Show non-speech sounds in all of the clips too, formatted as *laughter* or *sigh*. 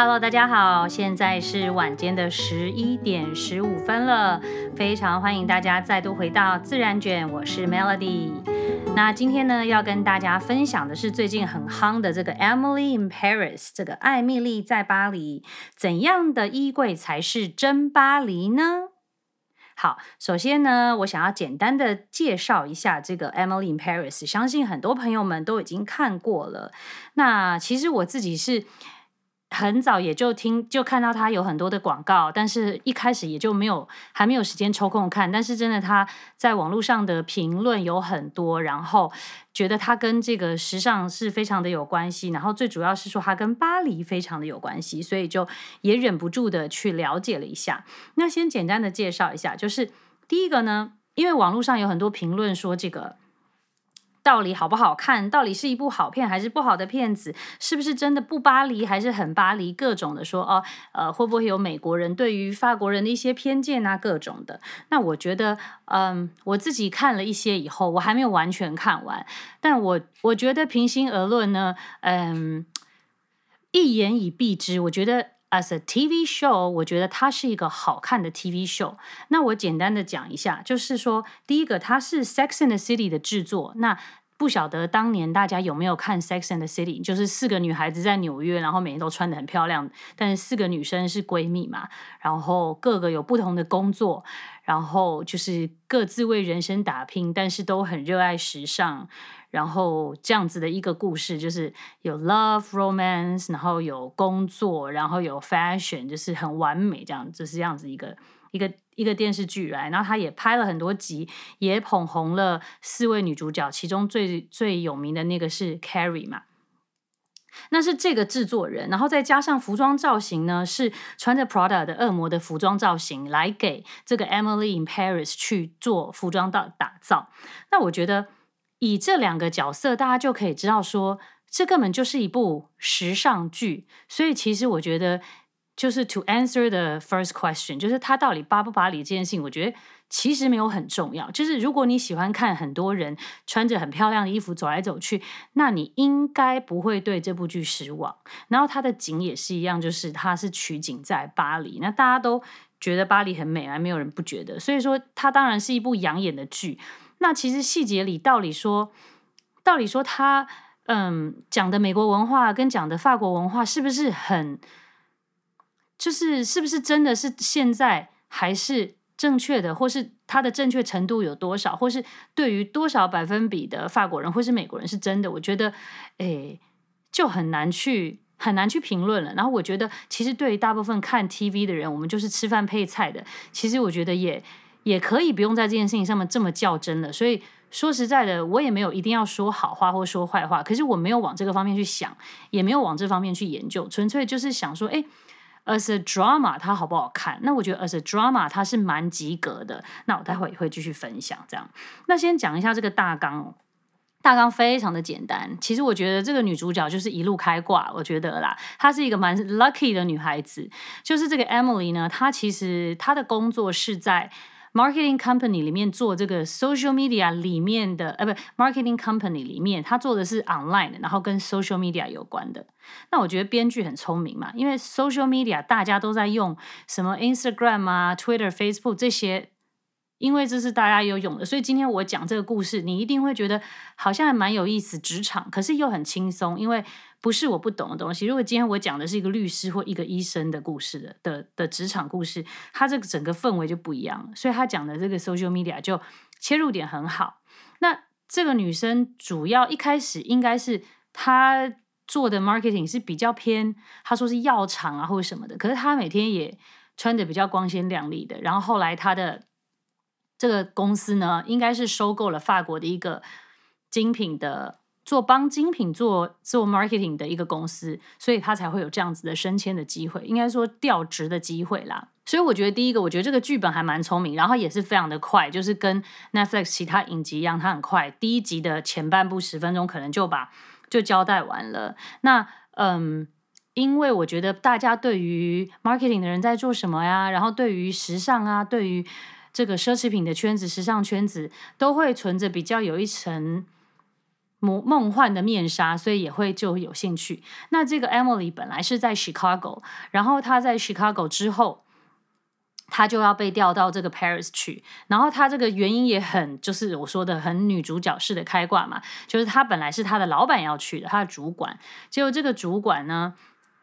Hello，大家好，现在是晚间的十一点十五分了，非常欢迎大家再度回到自然卷，我是 Melody。那今天呢，要跟大家分享的是最近很夯的这个 Emily in Paris，这个艾蜜莉在巴黎，怎样的衣柜才是真巴黎呢？好，首先呢，我想要简单的介绍一下这个 Emily in Paris，相信很多朋友们都已经看过了。那其实我自己是。很早也就听就看到他有很多的广告，但是一开始也就没有还没有时间抽空看。但是真的他在网络上的评论有很多，然后觉得他跟这个时尚是非常的有关系，然后最主要是说他跟巴黎非常的有关系，所以就也忍不住的去了解了一下。那先简单的介绍一下，就是第一个呢，因为网络上有很多评论说这个。到底好不好看？到底是一部好片还是不好的片子？是不是真的不巴黎还是很巴黎？各种的说哦，呃，会不会有美国人对于法国人的一些偏见啊？各种的。那我觉得，嗯，我自己看了一些以后，我还没有完全看完，但我我觉得平心而论呢，嗯，一言以蔽之，我觉得 as a TV show，我觉得它是一个好看的 TV show。那我简单的讲一下，就是说，第一个，它是 Sex and the City 的制作，那。不晓得当年大家有没有看《Sex and the City》，就是四个女孩子在纽约，然后每天都穿得很漂亮，但是四个女生是闺蜜嘛，然后各个有不同的工作，然后就是各自为人生打拼，但是都很热爱时尚，然后这样子的一个故事，就是有 love romance，然后有工作，然后有 fashion，就是很完美这样，就是这样子一个。一个一个电视剧来，然后他也拍了很多集，也捧红了四位女主角，其中最最有名的那个是 Carrie 嘛，那是这个制作人，然后再加上服装造型呢，是穿着 Prada 的恶魔的服装造型来给这个 Emily in Paris 去做服装的打造。那我觉得以这两个角色，大家就可以知道说，这根本就是一部时尚剧。所以其实我觉得。就是 to answer the first question，就是他到底巴不巴黎这件事情，我觉得其实没有很重要。就是如果你喜欢看很多人穿着很漂亮的衣服走来走去，那你应该不会对这部剧失望。然后它的景也是一样，就是它是取景在巴黎，那大家都觉得巴黎很美啊，没有人不觉得。所以说，它当然是一部养眼的剧。那其实细节里，道理说，道理说他，嗯，讲的美国文化跟讲的法国文化是不是很？就是是不是真的是现在还是正确的，或是它的正确程度有多少，或是对于多少百分比的法国人或是美国人是真的？我觉得，诶，就很难去很难去评论了。然后我觉得，其实对于大部分看 TV 的人，我们就是吃饭配菜的。其实我觉得也也可以不用在这件事情上面这么较真了。所以说实在的，我也没有一定要说好话或说坏话。可是我没有往这个方面去想，也没有往这方面去研究，纯粹就是想说，诶。As a drama，它好不好看？那我觉得 as a drama，它是蛮及格的。那我待会也会继续分享这样。那先讲一下这个大纲，大纲非常的简单。其实我觉得这个女主角就是一路开挂，我觉得啦，她是一个蛮 lucky 的女孩子。就是这个 Emily 呢，她其实她的工作是在。Marketing company 里面做这个 social media 里面的，呃，不，marketing company 里面，他做的是 online，然后跟 social media 有关的。那我觉得编剧很聪明嘛，因为 social media 大家都在用什么 Instagram 啊、Twitter、Facebook 这些。因为这是大家有用的，所以今天我讲这个故事，你一定会觉得好像还蛮有意思，职场，可是又很轻松，因为不是我不懂的东西。如果今天我讲的是一个律师或一个医生的故事的的的职场故事，他这个整个氛围就不一样了，所以他讲的这个 social media 就切入点很好。那这个女生主要一开始应该是她做的 marketing 是比较偏，她说是药厂啊或者什么的，可是她每天也穿的比较光鲜亮丽的，然后后来她的。这个公司呢，应该是收购了法国的一个精品的做帮精品做做 marketing 的一个公司，所以他才会有这样子的升迁的机会，应该说调职的机会啦。所以我觉得第一个，我觉得这个剧本还蛮聪明，然后也是非常的快，就是跟 Netflix 其他影集一样，它很快，第一集的前半部十分钟可能就把就交代完了。那嗯，因为我觉得大家对于 marketing 的人在做什么呀，然后对于时尚啊，对于这个奢侈品的圈子、时尚圈子都会存着比较有一层梦梦幻的面纱，所以也会就有兴趣。那这个 Emily 本来是在 Chicago，然后她在 Chicago 之后，她就要被调到这个 Paris 去。然后她这个原因也很，就是我说的很女主角式的开挂嘛，就是她本来是她的老板要去的，她的主管，结果这个主管呢，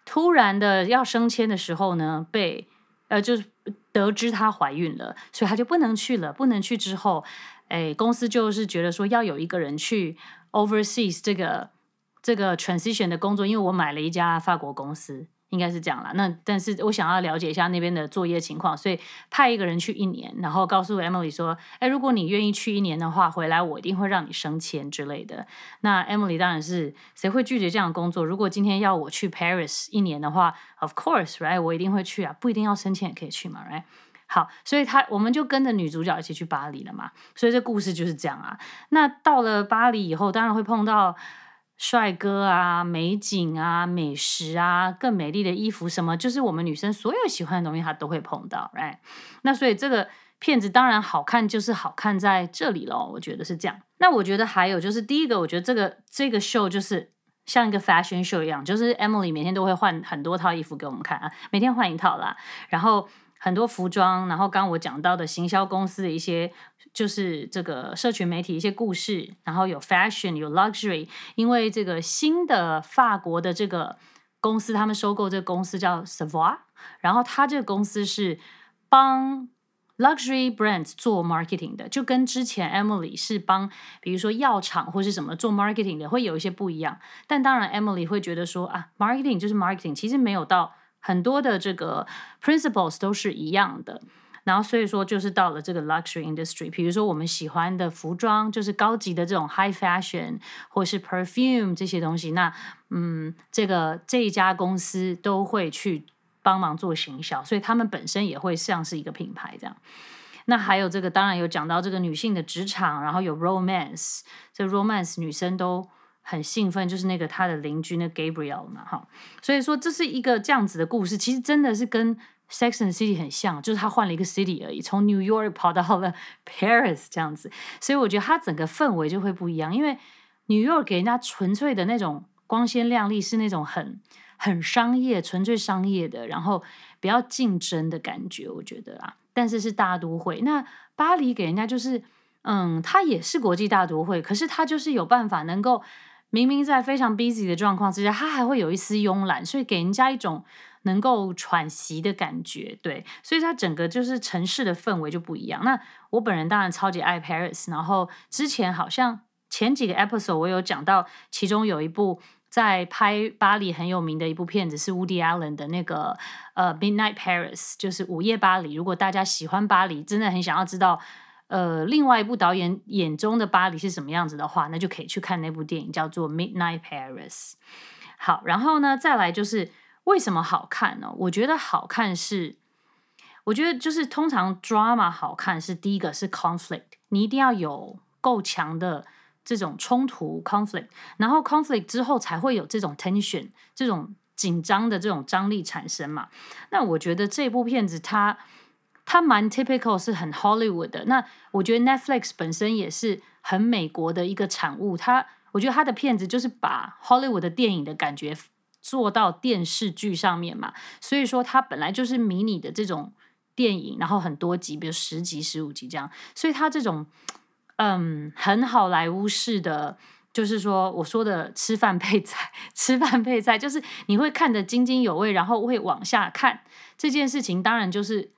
突然的要升迁的时候呢，被呃就是得知她怀孕了，所以她就不能去了。不能去之后，哎，公司就是觉得说要有一个人去。Overseas 这个这个 transition 的工作，因为我买了一家法国公司，应该是这样啦。那但是我想要了解一下那边的作业情况，所以派一个人去一年，然后告诉 Emily 说：“哎，如果你愿意去一年的话，回来我一定会让你升迁之类的。”那 Emily 当然是谁会拒绝这样的工作？如果今天要我去 Paris 一年的话，Of course，right，我一定会去啊，不一定要升迁也可以去嘛，right。好，所以他我们就跟着女主角一起去巴黎了嘛。所以这故事就是这样啊。那到了巴黎以后，当然会碰到帅哥啊、美景啊、美食啊、更美丽的衣服，什么就是我们女生所有喜欢的东西，她都会碰到，right？那所以这个片子当然好看，就是好看在这里咯。我觉得是这样。那我觉得还有就是第一个，我觉得这个这个秀就是像一个 fashion show 一样，就是 Emily 每天都会换很多套衣服给我们看啊，每天换一套啦，然后。很多服装，然后刚我讲到的行销公司的一些，就是这个社群媒体一些故事，然后有 fashion 有 luxury，因为这个新的法国的这个公司，他们收购这个公司叫 Savoir，然后他这个公司是帮 luxury brands 做 marketing 的，就跟之前 Emily 是帮比如说药厂或是什么做 marketing 的，会有一些不一样。但当然 Emily 会觉得说啊，marketing 就是 marketing，其实没有到。很多的这个 principles 都是一样的，然后所以说就是到了这个 luxury industry，比如说我们喜欢的服装，就是高级的这种 high fashion 或是 perfume 这些东西，那嗯，这个这一家公司都会去帮忙做行销，所以他们本身也会像是一个品牌这样。那还有这个，当然有讲到这个女性的职场，然后有 romance，这 romance 女生都。很兴奋，就是那个他的邻居那 Gabriel 嘛，哈，所以说这是一个这样子的故事，其实真的是跟 Sex and City 很像，就是他换了一个 city 而已，从 New York 跑到了 Paris 这样子，所以我觉得他整个氛围就会不一样，因为 New York 给人家纯粹的那种光鲜亮丽，是那种很很商业、纯粹商业的，然后比较竞争的感觉，我觉得啊，但是是大都会，那巴黎给人家就是，嗯，它也是国际大都会，可是它就是有办法能够。明明在非常 busy 的状况之下，他还会有一丝慵懒，所以给人家一种能够喘息的感觉。对，所以它整个就是城市的氛围就不一样。那我本人当然超级爱 Paris，然后之前好像前几个 episode 我有讲到，其中有一部在拍巴黎很有名的一部片子是 Woody Allen 的那个呃 Midnight Paris，就是午夜巴黎。如果大家喜欢巴黎，真的很想要知道。呃，另外一部导演眼中的巴黎是什么样子的话，那就可以去看那部电影，叫做《Midnight Paris》。好，然后呢，再来就是为什么好看呢？我觉得好看是，我觉得就是通常 drama 好看是第一个是 conflict，你一定要有够强的这种冲突 conflict，然后 conflict 之后才会有这种 tension，这种紧张的这种张力产生嘛。那我觉得这部片子它。它蛮 typical，是很 Hollywood 的。那我觉得 Netflix 本身也是很美国的一个产物。它，我觉得它的片子就是把 Hollywood 的电影的感觉做到电视剧上面嘛。所以说它本来就是迷你的这种电影，然后很多集，比如十集、十五集这样。所以它这种嗯，很好莱坞式的，就是说我说的吃饭配菜，*laughs* 吃饭配菜，就是你会看得津津有味，然后会往下看这件事情，当然就是。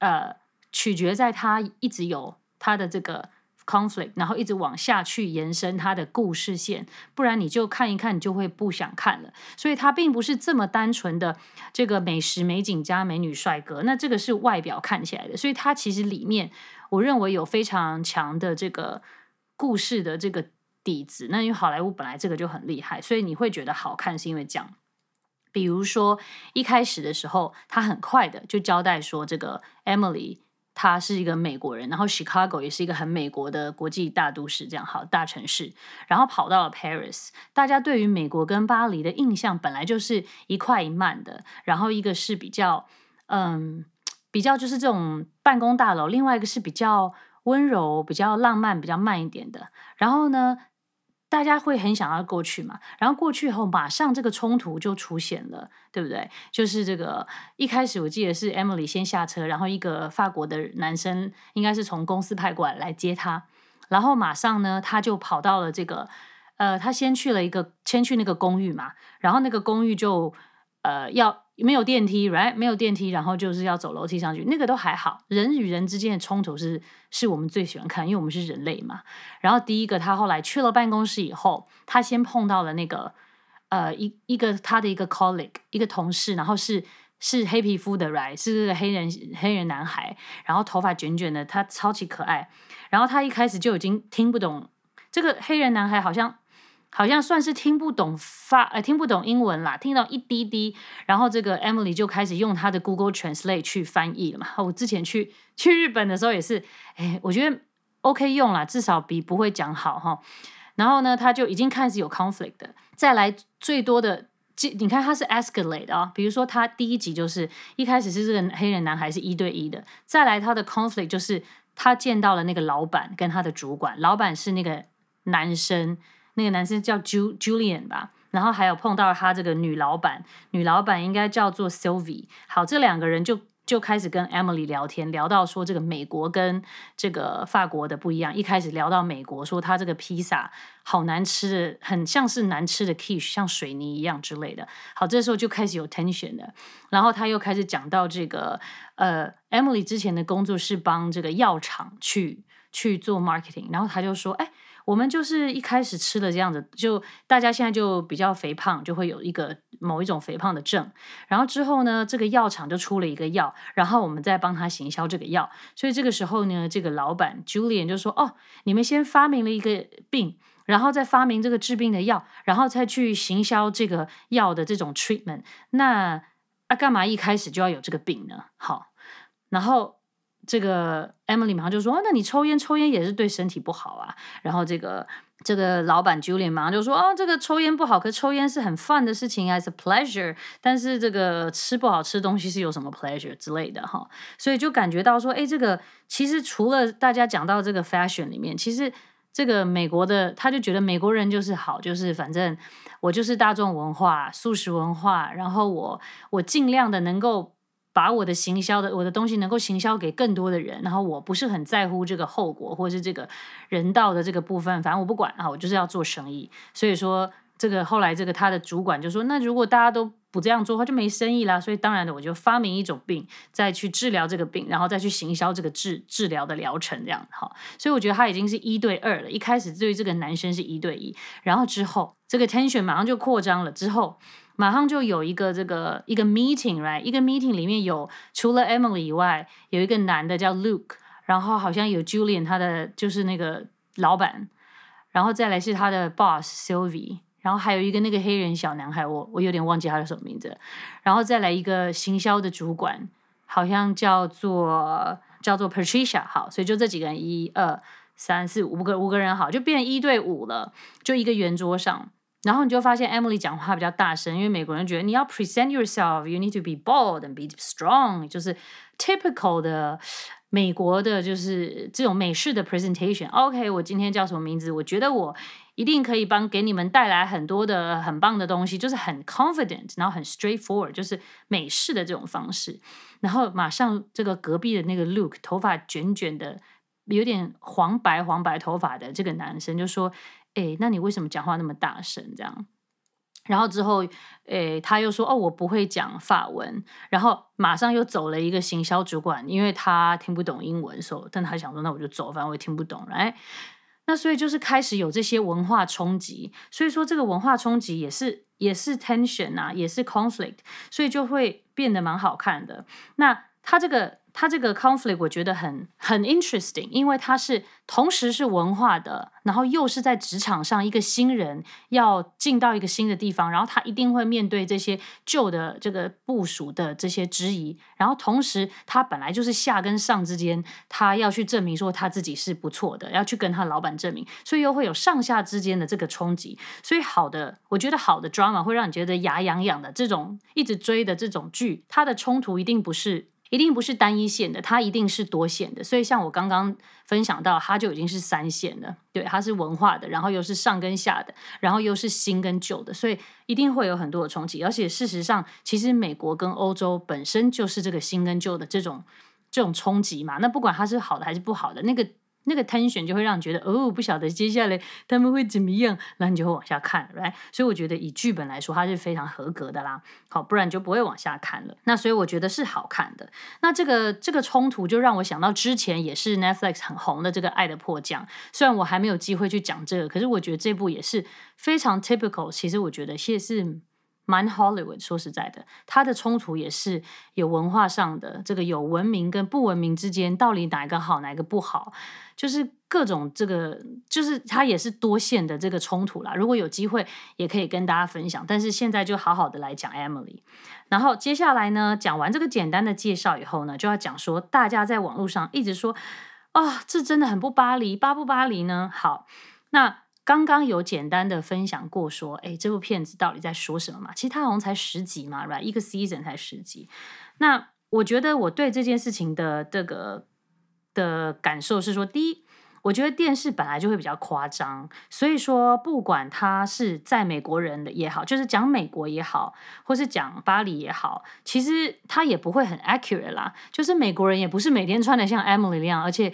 呃，取决在他一直有他的这个 conflict，然后一直往下去延伸他的故事线，不然你就看一看，你就会不想看了。所以它并不是这么单纯的这个美食美景加美女帅哥，那这个是外表看起来的。所以它其实里面，我认为有非常强的这个故事的这个底子。那因为好莱坞本来这个就很厉害，所以你会觉得好看，是因为这样。比如说，一开始的时候，他很快的就交代说，这个 Emily 她是一个美国人，然后 Chicago 也是一个很美国的国际大都市，这样好大城市，然后跑到了 Paris。大家对于美国跟巴黎的印象本来就是一快一慢的，然后一个是比较嗯，比较就是这种办公大楼，另外一个是比较温柔、比较浪漫、比较慢一点的。然后呢，大家会很想要过去嘛，然后过去后马上这个冲突就出现了，对不对？就是这个一开始我记得是 Emily 先下车，然后一个法国的男生应该是从公司派过来来接她，然后马上呢他就跑到了这个呃，他先去了一个先去那个公寓嘛，然后那个公寓就呃要。没有电梯，right？没有电梯，然后就是要走楼梯上去，那个都还好。人与人之间的冲突是是我们最喜欢看，因为我们是人类嘛。然后第一个，他后来去了办公室以后，他先碰到了那个呃一一个他的一个 colleague，一个同事，然后是是黑皮肤的，right？是个黑人黑人男孩，然后头发卷卷的，他超级可爱。然后他一开始就已经听不懂这个黑人男孩好像。好像算是听不懂发，呃，听不懂英文啦，听到一滴滴，然后这个 Emily 就开始用她的 Google Translate 去翻译了嘛。我之前去去日本的时候也是，哎，我觉得 OK 用啦，至少比不会讲好哈。然后呢，他就已经开始有 conflict 的。再来最多的，你看他是 escalate 啊，比如说他第一集就是一开始是这个黑人男孩是一对一的，再来他的 conflict 就是他见到了那个老板跟他的主管，老板是那个男生。那个男生叫 Julian 吧，然后还有碰到他这个女老板，女老板应该叫做 Sylvie。好，这两个人就就开始跟 Emily 聊天，聊到说这个美国跟这个法国的不一样。一开始聊到美国，说他这个披萨好难吃的，很像是难吃的 quiche，像水泥一样之类的。好，这时候就开始有 tension 的。然后他又开始讲到这个呃，Emily 之前的工作是帮这个药厂去去做 marketing，然后他就说，哎。我们就是一开始吃了这样子，就大家现在就比较肥胖，就会有一个某一种肥胖的症。然后之后呢，这个药厂就出了一个药，然后我们再帮他行销这个药。所以这个时候呢，这个老板 Julian 就说：“哦，你们先发明了一个病，然后再发明这个治病的药，然后再去行销这个药的这种 treatment。那啊，干嘛一开始就要有这个病呢？好，然后。”这个 Emily 马上就说：“哦，那你抽烟，抽烟也是对身体不好啊。”然后这个这个老板 Julian 马上就说：“哦，这个抽烟不好，可抽烟是很 fun 的事情啊，是 pleasure。但是这个吃不好吃东西是有什么 pleasure 之类的哈。所以就感觉到说，哎，这个其实除了大家讲到这个 fashion 里面，其实这个美国的他就觉得美国人就是好，就是反正我就是大众文化、素食文化，然后我我尽量的能够。”把我的行销的我的东西能够行销给更多的人，然后我不是很在乎这个后果或是这个人道的这个部分，反正我不管啊，我就是要做生意。所以说，这个后来这个他的主管就说，那如果大家都不这样做的话，就没生意啦。所以当然的，我就发明一种病，再去治疗这个病，然后再去行销这个治治疗的疗程这样哈。所以我觉得他已经是一对二了。一开始对于这个男生是一对一，然后之后这个 tension 马上就扩张了，之后。马上就有一个这个一个 meeting，right？一个 meeting 里面有除了 Emily 以外，有一个男的叫 Luke，然后好像有 Julian，他的就是那个老板，然后再来是他的 boss Sylvie，然后还有一个那个黑人小男孩，我我有点忘记他的什么名字，然后再来一个行销的主管，好像叫做叫做 Patricia，好，所以就这几个人，一二三四五个五个人，好，就变一对五了，就一个圆桌上。然后你就发现 Emily 讲话比较大声，因为美国人觉得你要 present yourself，you need to be bold and be strong，就是 typical 的美国的，就是这种美式的 presentation。OK，我今天叫什么名字？我觉得我一定可以帮给你们带来很多的很棒的东西，就是很 confident，然后很 straightforward，就是美式的这种方式。然后马上这个隔壁的那个 Luke，头发卷卷的，有点黄白黄白头发的这个男生就说。诶，那你为什么讲话那么大声？这样，然后之后，诶，他又说，哦，我不会讲法文，然后马上又走了一个行销主管，因为他听不懂英文，所以，但他想说，那我就走，反正我也听不懂，来，那所以就是开始有这些文化冲击，所以说这个文化冲击也是也是 tension 啊，也是 conflict，所以就会变得蛮好看的。那他这个。他这个 conflict 我觉得很很 interesting，因为他是同时是文化的，然后又是在职场上一个新人要进到一个新的地方，然后他一定会面对这些旧的这个部署的这些质疑，然后同时他本来就是下跟上之间，他要去证明说他自己是不错的，要去跟他老板证明，所以又会有上下之间的这个冲击，所以好的，我觉得好的 drama 会让你觉得牙痒痒的，这种一直追的这种剧，它的冲突一定不是。一定不是单一线的，它一定是多线的。所以像我刚刚分享到，它就已经是三线的。对，它是文化的，然后又是上跟下的，然后又是新跟旧的，所以一定会有很多的冲击。而且事实上，其实美国跟欧洲本身就是这个新跟旧的这种这种冲击嘛。那不管它是好的还是不好的，那个。那个 tension 就会让你觉得哦，不晓得接下来他们会怎么样，然后你就会往下看，right？所以我觉得以剧本来说，它是非常合格的啦。好，不然就不会往下看了。那所以我觉得是好看的。那这个这个冲突就让我想到之前也是 Netflix 很红的这个《爱的迫降》，虽然我还没有机会去讲这个，可是我觉得这部也是非常 typical。其实我觉得其实是。蛮 Hollywood，说实在的，它的冲突也是有文化上的，这个有文明跟不文明之间，到底哪一个好，哪一个不好，就是各种这个，就是它也是多线的这个冲突啦。如果有机会，也可以跟大家分享。但是现在就好好的来讲 Emily。然后接下来呢，讲完这个简单的介绍以后呢，就要讲说大家在网络上一直说啊、哦，这真的很不巴黎，巴不巴黎呢？好，那。刚刚有简单的分享过，说，哎，这部片子到底在说什么嘛？其实它好像才十集嘛，right？一个 season 才十集。那我觉得我对这件事情的这个的感受是说，第一，我觉得电视本来就会比较夸张，所以说不管他是在美国人的也好，就是讲美国也好，或是讲巴黎也好，其实他也不会很 accurate 啦。就是美国人也不是每天穿的像 Emily 那样，而且。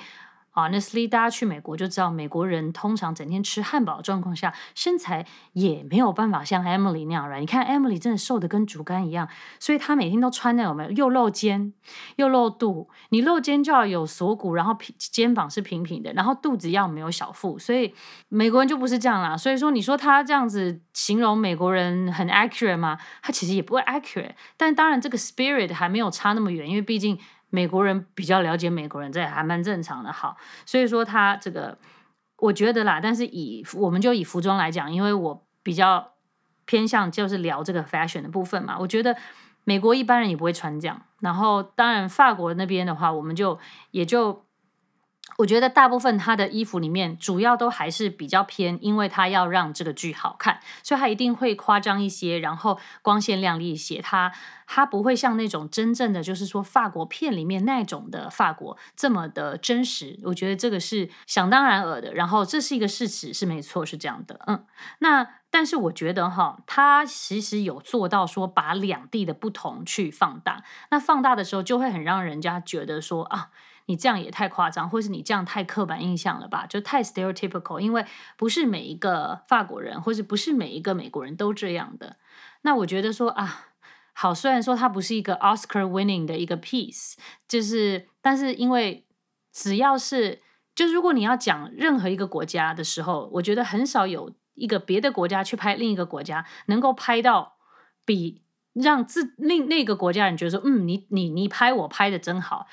Honestly，大家去美国就知道，美国人通常整天吃汉堡的状况下，身材也没有办法像 Emily 那样，right？你看 Emily 真的瘦得跟竹竿一样，所以她每天都穿那种没有又露肩又露肚，你露肩就要有锁骨，然后平肩膀是平平的，然后肚子要没有小腹，所以美国人就不是这样啦。所以说，你说他这样子形容美国人很 accurate 吗？他其实也不会 accurate，但当然这个 spirit 还没有差那么远，因为毕竟。美国人比较了解美国人，这也还蛮正常的。好，所以说他这个，我觉得啦。但是以我们就以服装来讲，因为我比较偏向就是聊这个 fashion 的部分嘛。我觉得美国一般人也不会穿这样。然后当然法国那边的话，我们就也就。我觉得大部分他的衣服里面，主要都还是比较偏，因为他要让这个剧好看，所以他一定会夸张一些，然后光鲜亮丽一些。他他不会像那种真正的，就是说法国片里面那种的法国这么的真实。我觉得这个是想当然尔的，然后这是一个事实，是没错，是这样的。嗯，那但是我觉得哈，他其实有做到说把两地的不同去放大，那放大的时候就会很让人家觉得说啊。你这样也太夸张，或是你这样太刻板印象了吧？就太 stereotypical，因为不是每一个法国人，或是不是每一个美国人都这样的。那我觉得说啊，好，虽然说它不是一个 Oscar winning 的一个 piece，就是，但是因为只要是，就是如果你要讲任何一个国家的时候，我觉得很少有一个别的国家去拍另一个国家，能够拍到比让自另那个国家人觉得说，嗯，你你你拍我拍的真好。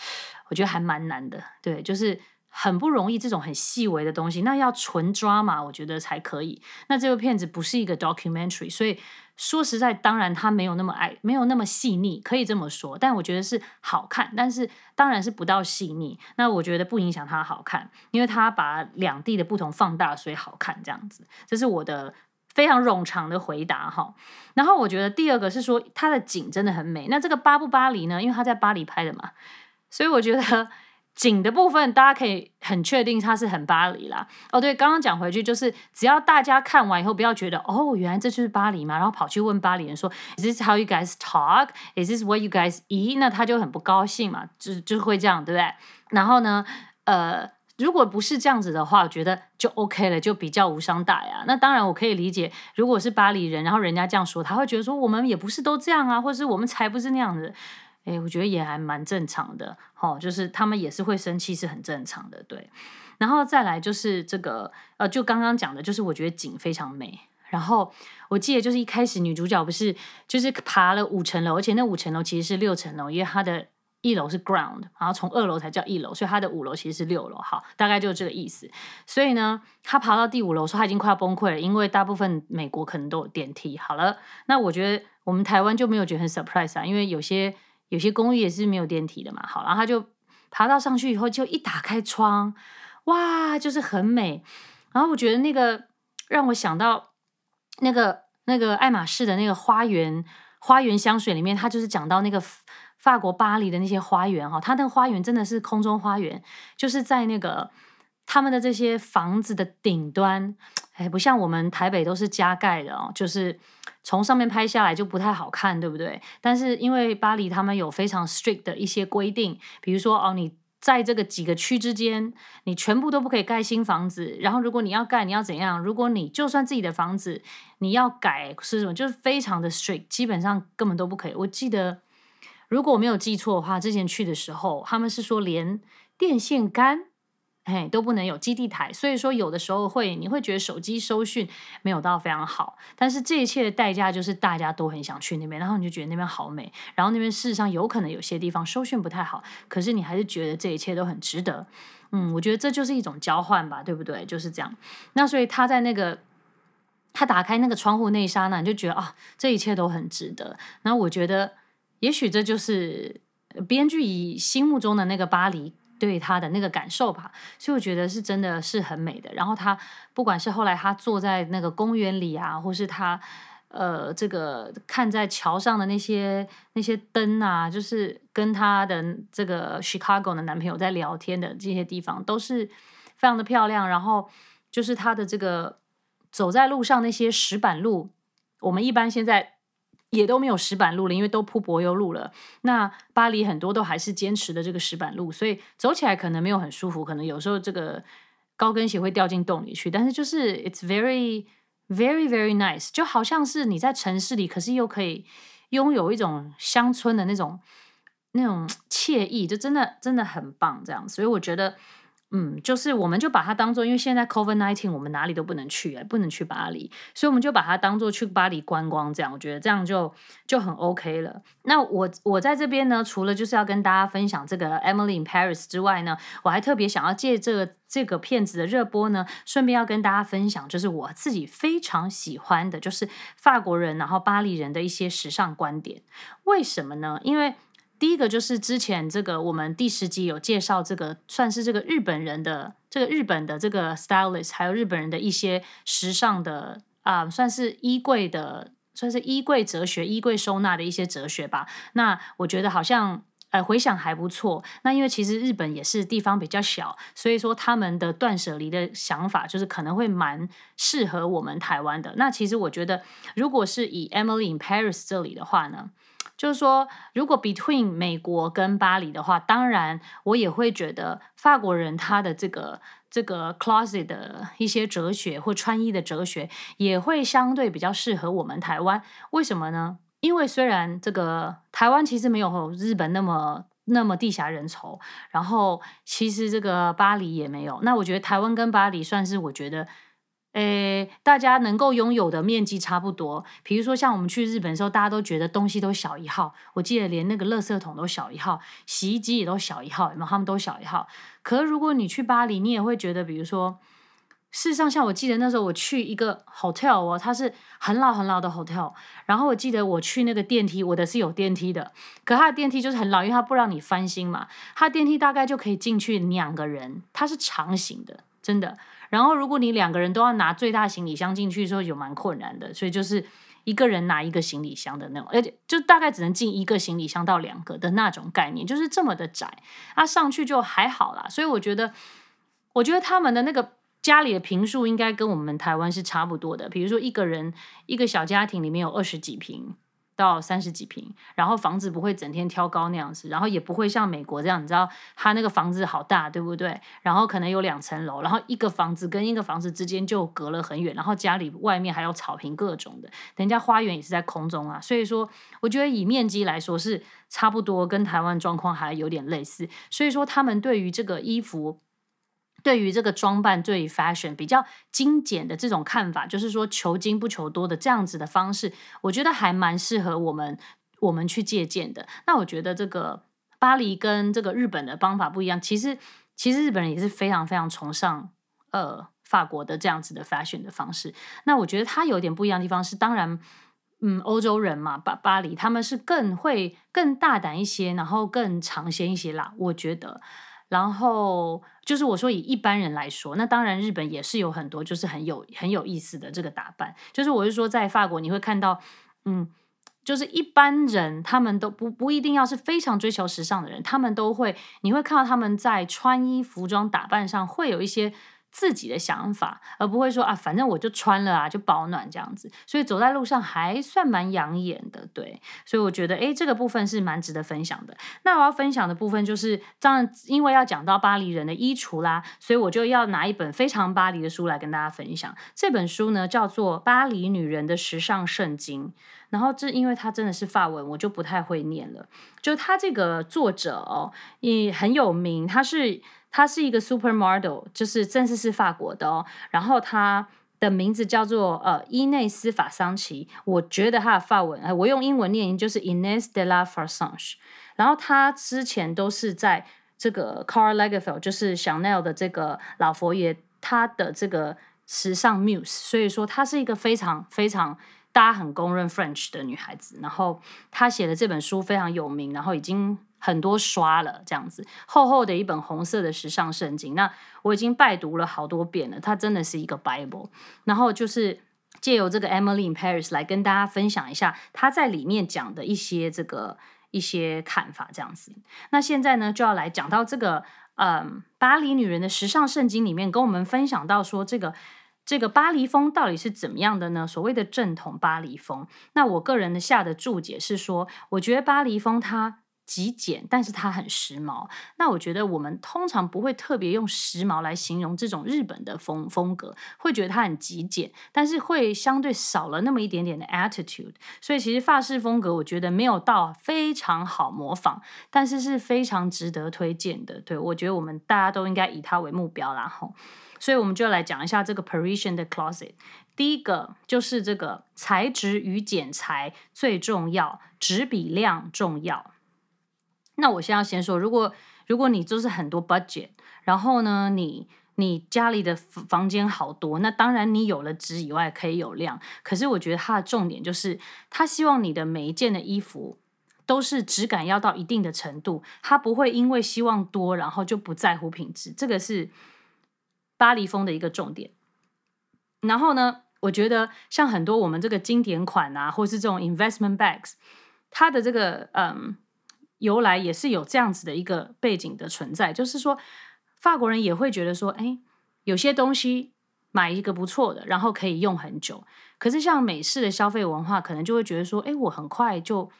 我觉得还蛮难的，对，就是很不容易这种很细微的东西，那要纯 drama，我觉得才可以。那这部片子不是一个 documentary，所以说实在，当然它没有那么爱，没有那么细腻，可以这么说。但我觉得是好看，但是当然是不到细腻。那我觉得不影响它好看，因为它把两地的不同放大，所以好看这样子。这是我的非常冗长的回答哈。然后我觉得第二个是说它的景真的很美。那这个巴不巴黎呢？因为它在巴黎拍的嘛。所以我觉得 *laughs* 景的部分，大家可以很确定它是很巴黎啦。哦，对，刚刚讲回去就是，只要大家看完以后，不要觉得哦，原来这就是巴黎嘛，然后跑去问巴黎人说，Is this how you guys talk? Is this what you guys eat? 那他就很不高兴嘛，就就会这样，对不对？然后呢，呃，如果不是这样子的话，我觉得就 OK 了，就比较无伤大雅。那当然我可以理解，如果是巴黎人，然后人家这样说，他会觉得说，我们也不是都这样啊，或是我们才不是那样子。诶，我觉得也还蛮正常的，哦，就是他们也是会生气，是很正常的，对。然后再来就是这个，呃，就刚刚讲的，就是我觉得景非常美。然后我记得就是一开始女主角不是就是爬了五层楼，而且那五层楼其实是六层楼，因为它的一楼是 ground，然后从二楼才叫一楼，所以它的五楼其实是六楼，好，大概就是这个意思。所以呢，她爬到第五楼，说她已经快要崩溃了，因为大部分美国可能都有电梯。好了，那我觉得我们台湾就没有觉得很 surprise 啊，因为有些。有些公寓也是没有电梯的嘛，好，然后他就爬到上去以后，就一打开窗，哇，就是很美。然后我觉得那个让我想到那个那个爱马仕的那个花园花园香水里面，它就是讲到那个法国巴黎的那些花园哈，它那个花园真的是空中花园，就是在那个他们的这些房子的顶端，哎，不像我们台北都是加盖的哦，就是从上面拍下来就不太好看，对不对？但是因为巴黎他们有非常 strict 的一些规定，比如说哦，你在这个几个区之间，你全部都不可以盖新房子，然后如果你要盖，你要怎样？如果你就算自己的房子你要改是什么，就是非常的 strict，基本上根本都不可以。我记得。如果我没有记错的话，之前去的时候，他们是说连电线杆，嘿，都不能有基地台，所以说有的时候会你会觉得手机收讯没有到非常好，但是这一切的代价就是大家都很想去那边，然后你就觉得那边好美，然后那边事实上有可能有些地方收讯不太好，可是你还是觉得这一切都很值得，嗯，我觉得这就是一种交换吧，对不对？就是这样。那所以他在那个他打开那个窗户那一刹那，你就觉得啊，这一切都很值得。然后我觉得。也许这就是编剧以心目中的那个巴黎对他的那个感受吧，所以我觉得是真的是很美的。然后他不管是后来他坐在那个公园里啊，或是他呃这个看在桥上的那些那些灯啊，就是跟他的这个 Chicago 的男朋友在聊天的这些地方，都是非常的漂亮。然后就是他的这个走在路上那些石板路，我们一般现在。也都没有石板路了，因为都铺柏油路了。那巴黎很多都还是坚持的这个石板路，所以走起来可能没有很舒服，可能有时候这个高跟鞋会掉进洞里去。但是就是 it's very very very nice，就好像是你在城市里，可是又可以拥有一种乡村的那种那种惬意，就真的真的很棒这样。所以我觉得。嗯，就是我们就把它当做，因为现在 COVID-19，我们哪里都不能去，哎，不能去巴黎，所以我们就把它当做去巴黎观光，这样我觉得这样就就很 OK 了。那我我在这边呢，除了就是要跟大家分享这个 Emily in Paris 之外呢，我还特别想要借这个这个片子的热播呢，顺便要跟大家分享，就是我自己非常喜欢的，就是法国人然后巴黎人的一些时尚观点。为什么呢？因为第一个就是之前这个我们第十集有介绍这个算是这个日本人的这个日本的这个 stylist，还有日本人的一些时尚的啊、算是衣柜的，算是衣柜哲学、衣柜收纳的一些哲学吧。那我觉得好像呃回想还不错。那因为其实日本也是地方比较小，所以说他们的断舍离的想法就是可能会蛮适合我们台湾的。那其实我觉得，如果是以 Emily in Paris 这里的话呢，就是说，如果 between 美国跟巴黎的话，当然我也会觉得法国人他的这个这个 closet 的一些哲学或穿衣的哲学也会相对比较适合我们台湾。为什么呢？因为虽然这个台湾其实没有日本那么那么地狭人稠，然后其实这个巴黎也没有。那我觉得台湾跟巴黎算是我觉得。诶，大家能够拥有的面积差不多。比如说，像我们去日本的时候，大家都觉得东西都小一号。我记得连那个垃圾桶都小一号，洗衣机也都小一号，有没有？他们都小一号。可是如果你去巴黎，你也会觉得，比如说，事实上，像我记得那时候我去一个 hotel 哦，它是很老很老的 hotel。然后我记得我去那个电梯，我的是有电梯的，可它的电梯就是很老，因为它不让你翻新嘛。它电梯大概就可以进去两个人，它是长形的，真的。然后，如果你两个人都要拿最大行李箱进去的时候，有蛮困难的，所以就是一个人拿一个行李箱的那种，而且就大概只能进一个行李箱到两个的那种概念，就是这么的窄。啊，上去就还好啦，所以我觉得，我觉得他们的那个家里的坪数应该跟我们台湾是差不多的。比如说，一个人一个小家庭里面有二十几坪。到三十几平，然后房子不会整天挑高那样子，然后也不会像美国这样，你知道他那个房子好大，对不对？然后可能有两层楼，然后一个房子跟一个房子之间就隔了很远，然后家里外面还有草坪各种的，人家花园也是在空中啊，所以说我觉得以面积来说是差不多，跟台湾状况还有点类似，所以说他们对于这个衣服。对于这个装扮最 fashion 比较精简的这种看法，就是说求精不求多的这样子的方式，我觉得还蛮适合我们我们去借鉴的。那我觉得这个巴黎跟这个日本的方法不一样，其实其实日本人也是非常非常崇尚呃法国的这样子的 fashion 的方式。那我觉得它有点不一样的地方是，当然嗯欧洲人嘛，巴巴黎他们是更会更大胆一些，然后更尝鲜一些啦，我觉得。然后就是我说以一般人来说，那当然日本也是有很多就是很有很有意思的这个打扮。就是我是说在法国你会看到，嗯，就是一般人，他们都不不一定要是非常追求时尚的人，他们都会，你会看到他们在穿衣服装打扮上会有一些。自己的想法，而不会说啊，反正我就穿了啊，就保暖这样子，所以走在路上还算蛮养眼的，对，所以我觉得诶，这个部分是蛮值得分享的。那我要分享的部分就是，当然因为要讲到巴黎人的衣橱啦，所以我就要拿一本非常巴黎的书来跟大家分享。这本书呢叫做《巴黎女人的时尚圣经》，然后这因为它真的是法文，我就不太会念了。就它这个作者哦，也很有名，他是。她是一个 supermodel，就是正式是法国的哦。然后她的名字叫做呃伊内斯法桑奇，我觉得她的法文，呃，我用英文念音就是 Ines de la Farsanche。然后她之前都是在这个 Karl Lagerfeld，就是 Chanel 的这个老佛爷，他的这个时尚 muse，所以说她是一个非常非常大家很公认 French 的女孩子。然后她写的这本书非常有名，然后已经。很多刷了这样子，厚厚的一本红色的时尚圣经，那我已经拜读了好多遍了，它真的是一个 Bible。然后就是借由这个 Emily in Paris 来跟大家分享一下他在里面讲的一些这个一些看法这样子。那现在呢就要来讲到这个嗯巴黎女人的时尚圣经里面跟我们分享到说这个这个巴黎风到底是怎么样的呢？所谓的正统巴黎风，那我个人的下的注解是说，我觉得巴黎风它。极简，但是它很时髦。那我觉得我们通常不会特别用时髦来形容这种日本的风风格，会觉得它很极简，但是会相对少了那么一点点的 attitude。所以其实法式风格，我觉得没有到非常好模仿，但是是非常值得推荐的。对，我觉得我们大家都应该以它为目标啦。吼，所以我们就来讲一下这个 Parisian 的 closet。第一个就是这个材质与剪裁最重要，质比量重要。那我先要先说，如果如果你就是很多 budget，然后呢，你你家里的房间好多，那当然你有了质以外可以有量。可是我觉得它的重点就是，他希望你的每一件的衣服都是质感要到一定的程度，他不会因为希望多，然后就不在乎品质。这个是巴黎风的一个重点。然后呢，我觉得像很多我们这个经典款啊，或是这种 investment bags，它的这个嗯。由来也是有这样子的一个背景的存在，就是说法国人也会觉得说，哎，有些东西买一个不错的，然后可以用很久。可是像美式的消费文化，可能就会觉得说，哎，我很快就，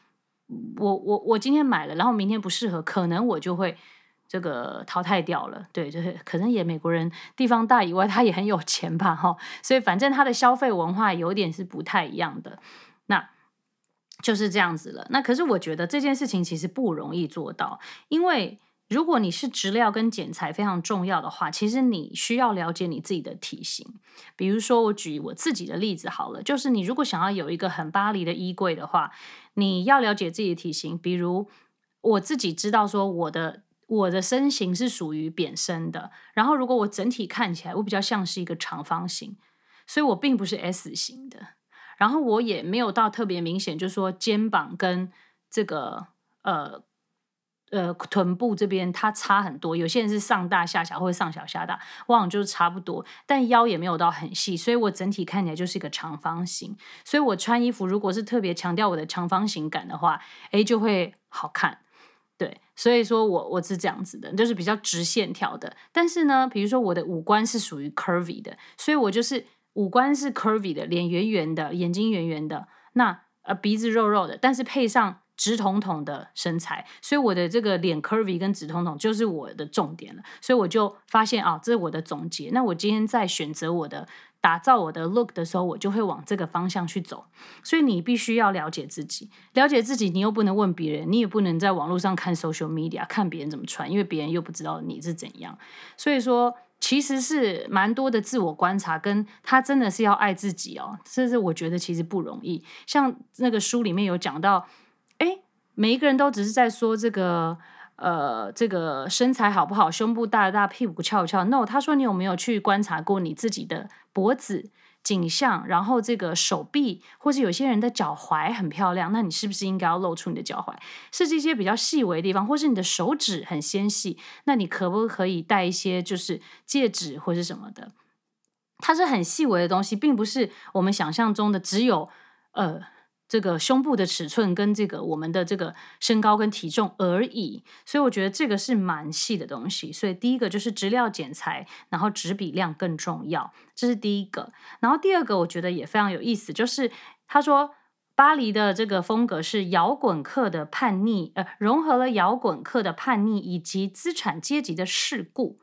我我我今天买了，然后明天不适合，可能我就会这个淘汰掉了。对，就是可能也美国人地方大以外，他也很有钱吧，哈，所以反正他的消费文化有点是不太一样的。那。就是这样子了。那可是我觉得这件事情其实不容易做到，因为如果你是质料跟剪裁非常重要的话，其实你需要了解你自己的体型。比如说，我举我自己的例子好了，就是你如果想要有一个很巴黎的衣柜的话，你要了解自己的体型。比如我自己知道说我的我的身形是属于扁身的，然后如果我整体看起来我比较像是一个长方形，所以我并不是 S 型的。然后我也没有到特别明显，就是说肩膀跟这个呃呃臀部这边它差很多。有些人是上大下小，或者上小下大，往往就是差不多。但腰也没有到很细，所以我整体看起来就是一个长方形。所以我穿衣服如果是特别强调我的长方形感的话，诶，就会好看。对，所以说我我是这样子的，就是比较直线条的。但是呢，比如说我的五官是属于 curvy 的，所以我就是。五官是 curvy 的，脸圆圆的，眼睛圆圆的，那呃鼻子肉肉的，但是配上直筒筒的身材，所以我的这个脸 curvy 跟直筒筒就是我的重点了。所以我就发现啊，这是我的总结。那我今天在选择我的打造我的 look 的时候，我就会往这个方向去走。所以你必须要了解自己，了解自己，你又不能问别人，你也不能在网络上看 social media 看别人怎么穿，因为别人又不知道你是怎样。所以说。其实是蛮多的自我观察，跟他真的是要爱自己哦，这是我觉得其实不容易。像那个书里面有讲到，哎，每一个人都只是在说这个，呃，这个身材好不好，胸部大不大，屁股翘不翘？No，他说你有没有去观察过你自己的脖子？景象，然后这个手臂，或是有些人的脚踝很漂亮，那你是不是应该要露出你的脚踝？是这些比较细微的地方，或是你的手指很纤细，那你可不可以戴一些就是戒指或是什么的？它是很细微的东西，并不是我们想象中的只有呃这个胸部的尺寸跟这个我们的这个身高跟体重而已，所以我觉得这个是蛮细的东西。所以第一个就是质料剪裁，然后质比量更重要，这是第一个。然后第二个我觉得也非常有意思，就是他说巴黎的这个风格是摇滚客的叛逆，呃，融合了摇滚客的叛逆以及资产阶级的世故。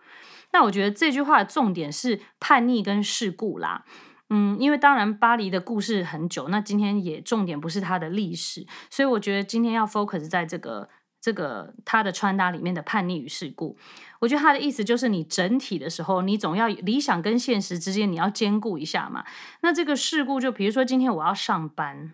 那我觉得这句话的重点是叛逆跟世故啦。嗯，因为当然巴黎的故事很久，那今天也重点不是它的历史，所以我觉得今天要 focus 在这个这个他的穿搭里面的叛逆与事故。我觉得他的意思就是，你整体的时候，你总要理想跟现实之间你要兼顾一下嘛。那这个事故，就比如说今天我要上班。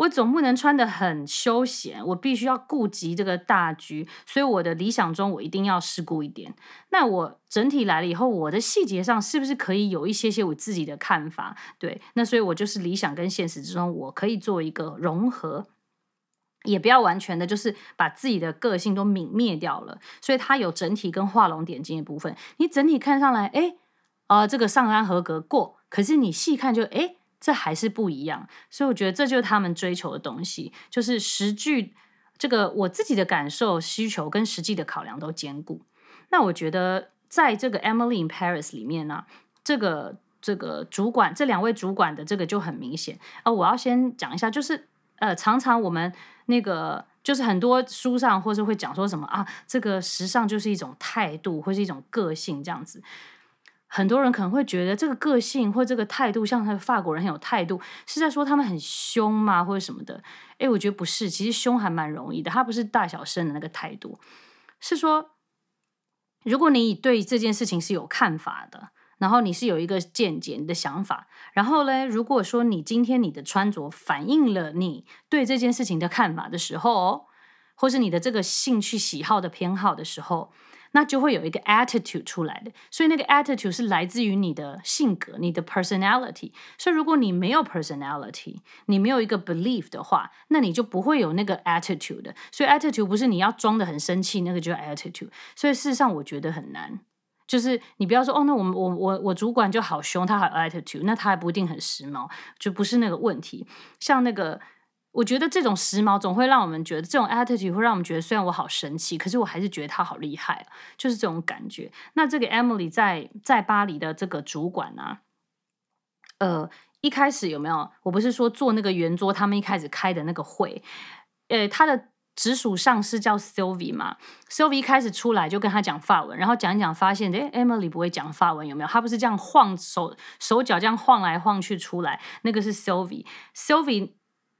我总不能穿得很休闲，我必须要顾及这个大局，所以我的理想中我一定要世故一点。那我整体来了以后，我的细节上是不是可以有一些些我自己的看法？对，那所以我就是理想跟现实之中，我可以做一个融合，也不要完全的就是把自己的个性都泯灭掉了。所以它有整体跟画龙点睛的部分，你整体看上来，哎，啊，这个上单合格过，可是你细看就，哎。这还是不一样，所以我觉得这就是他们追求的东西，就是实际这个我自己的感受、需求跟实际的考量都兼顾。那我觉得在这个 Emily in Paris 里面呢、这个这个主管这两位主管的这个就很明显。呃，我要先讲一下，就是呃，常常我们那个就是很多书上或是会讲说什么啊，这个时尚就是一种态度或是一种个性这样子。很多人可能会觉得这个个性或这个态度，像他的法国人很有态度，是在说他们很凶吗，或者什么的？诶，我觉得不是，其实凶还蛮容易的。他不是大小声的那个态度，是说，如果你对这件事情是有看法的，然后你是有一个见解、你的想法，然后呢，如果说你今天你的穿着反映了你对这件事情的看法的时候，或是你的这个兴趣喜好的偏好的时候。那就会有一个 attitude 出来的，所以那个 attitude 是来自于你的性格、你的 personality。所以如果你没有 personality，你没有一个 belief 的话，那你就不会有那个 attitude 的。所以 attitude 不是你要装得很生气，那个叫 attitude。所以事实上我觉得很难，就是你不要说哦，那我们我我我主管就好凶，他好 attitude，那他还不一定很时髦，就不是那个问题。像那个。我觉得这种时髦总会让我们觉得，这种 attitude 会让我们觉得，虽然我好神奇，可是我还是觉得他好厉害，就是这种感觉。那这个 Emily 在在巴黎的这个主管啊，呃，一开始有没有？我不是说做那个圆桌，他们一开始开的那个会，呃，他的直属上司叫 Sylvie 嘛，Sylvie 一开始出来就跟他讲法文，然后讲一讲，发现诶 Emily 不会讲法文，有没有？他不是这样晃手手脚这样晃来晃去出来，那个是 Sylvie，Sylvie。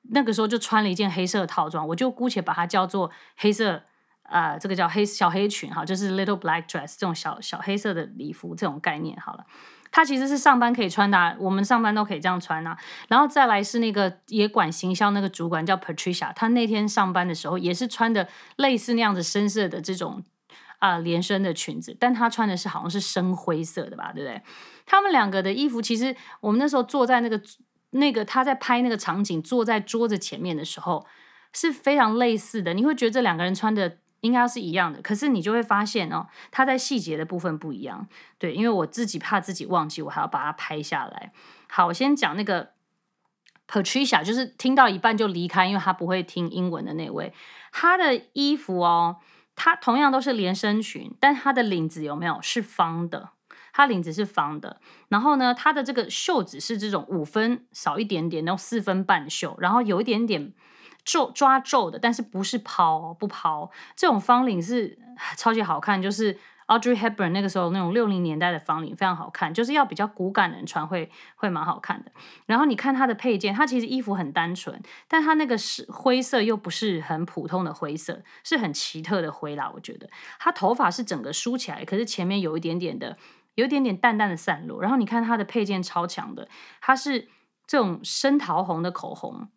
那个时候就穿了一件黑色套装，我就姑且把它叫做黑色，呃，这个叫黑小黑裙哈，就是 little black dress 这种小小黑色的礼服这种概念好了。它其实是上班可以穿的，我们上班都可以这样穿啊。然后再来是那个也管行销那个主管叫 Patricia，她那天上班的时候也是穿的类似那样子深色的这种啊、连身的裙子，但她穿的是好像是深灰色的吧，对不对？他们两个的衣服其实我们那时候坐在那个。那个他在拍那个场景，坐在桌子前面的时候是非常类似的。你会觉得这两个人穿的应该是一样的，可是你就会发现哦，他在细节的部分不一样。对，因为我自己怕自己忘记，我还要把它拍下来。好，我先讲那个 Patricia，就是听到一半就离开，因为他不会听英文的那位。他的衣服哦，他同样都是连身裙，但他的领子有没有是方的？它领子是方的，然后呢，它的这个袖子是这种五分少一点点，然后四分半袖，然后有一点点皱抓皱的，但是不是抛不抛，这种方领是超级好看，就是 Audrey Hepburn 那个时候那种六零年代的方领非常好看，就是要比较骨感的人穿会会蛮好看的。然后你看它的配件，它其实衣服很单纯，但它那个是灰色又不是很普通的灰色，是很奇特的灰啦，我觉得。它头发是整个梳起来，可是前面有一点点的。有一点点淡淡的散落，然后你看它的配件超强的，它是这种深桃红的口红，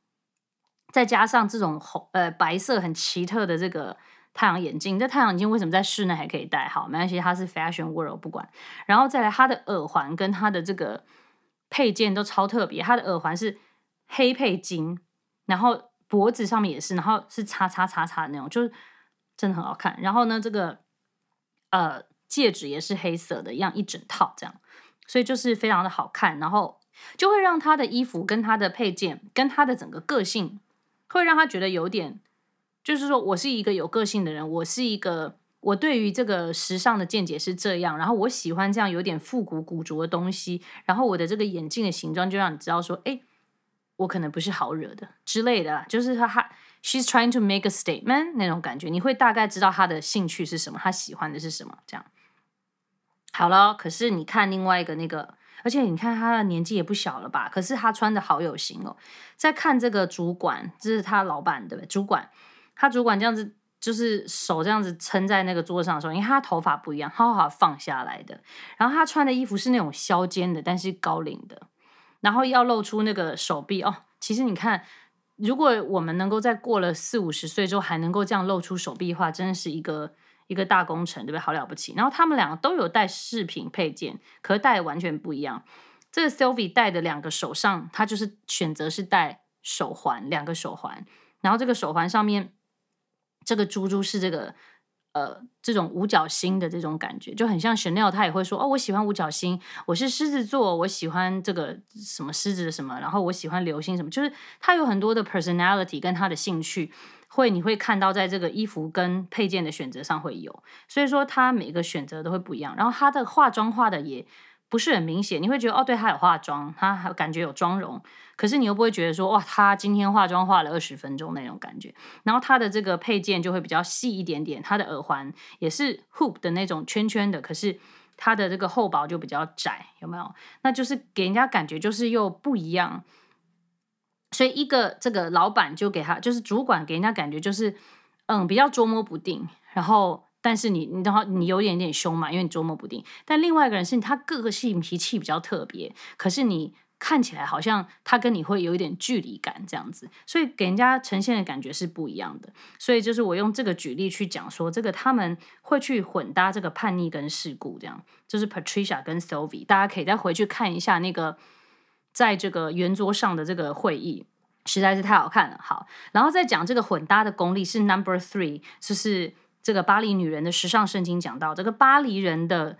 再加上这种红呃白色很奇特的这个太阳眼镜。这太阳眼镜为什么在室内还可以戴？好，没关系，它是 Fashion World 不管。然后再来它的耳环跟它的这个配件都超特别，它的耳环是黑配金，然后脖子上面也是，然后是叉叉叉叉的那种，就是真的很好看。然后呢，这个呃。戒指也是黑色的，一样一整套这样，所以就是非常的好看。然后就会让他的衣服跟他的配件跟他的整个个性，会让他觉得有点，就是说我是一个有个性的人，我是一个。我对于这个时尚的见解是这样，然后我喜欢这样有点复古古着的东西，然后我的这个眼镜的形状就让你知道说，哎，我可能不是好惹的之类的啦，就是他他 she's trying to make a statement 那种感觉，你会大概知道他的兴趣是什么，他喜欢的是什么，这样。好了，可是你看另外一个那个，而且你看他的年纪也不小了吧？可是他穿的好有型哦。在看这个主管，这是他老板对不对？主管，他主管这样子。就是手这样子撑在那个桌上的时候，因为他头发不一样，他好好放下来的。然后他穿的衣服是那种削肩的，但是高领的，然后要露出那个手臂哦。其实你看，如果我们能够在过了四五十岁之后还能够这样露出手臂的话，真的是一个一个大工程，对不对？好了不起。然后他们两个都有戴饰品配件，可是戴完全不一样。这个 Sylvie 戴的两个手上，他就是选择是戴手环，两个手环，然后这个手环上面。这个珠珠是这个，呃，这种五角星的这种感觉，就很像 Chanel，他也会说，哦，我喜欢五角星，我是狮子座，我喜欢这个什么狮子的什么，然后我喜欢流星什么，就是他有很多的 personality 跟他的兴趣，会你会看到在这个衣服跟配件的选择上会有，所以说它每个选择都会不一样，然后他的化妆化的也。不是很明显，你会觉得哦，对，他有化妆，他还感觉有妆容，可是你又不会觉得说哇，他今天化妆化了二十分钟那种感觉。然后他的这个配件就会比较细一点点，他的耳环也是 hoop 的那种圈圈的，可是它的这个厚薄就比较窄，有没有？那就是给人家感觉就是又不一样。所以一个这个老板就给他，就是主管给人家感觉就是嗯，比较捉摸不定，然后。但是你，你的话，你有一点点凶嘛，因为你捉摸不定。但另外一个人是他个性脾气比较特别，可是你看起来好像他跟你会有一点距离感这样子，所以给人家呈现的感觉是不一样的。所以就是我用这个举例去讲说，这个他们会去混搭这个叛逆跟世故，这样就是 Patricia 跟 Sylvie，大家可以再回去看一下那个在这个圆桌上的这个会议，实在是太好看了。好，然后再讲这个混搭的功力是 Number Three，就是。这个巴黎女人的时尚圣经讲到，这个巴黎人的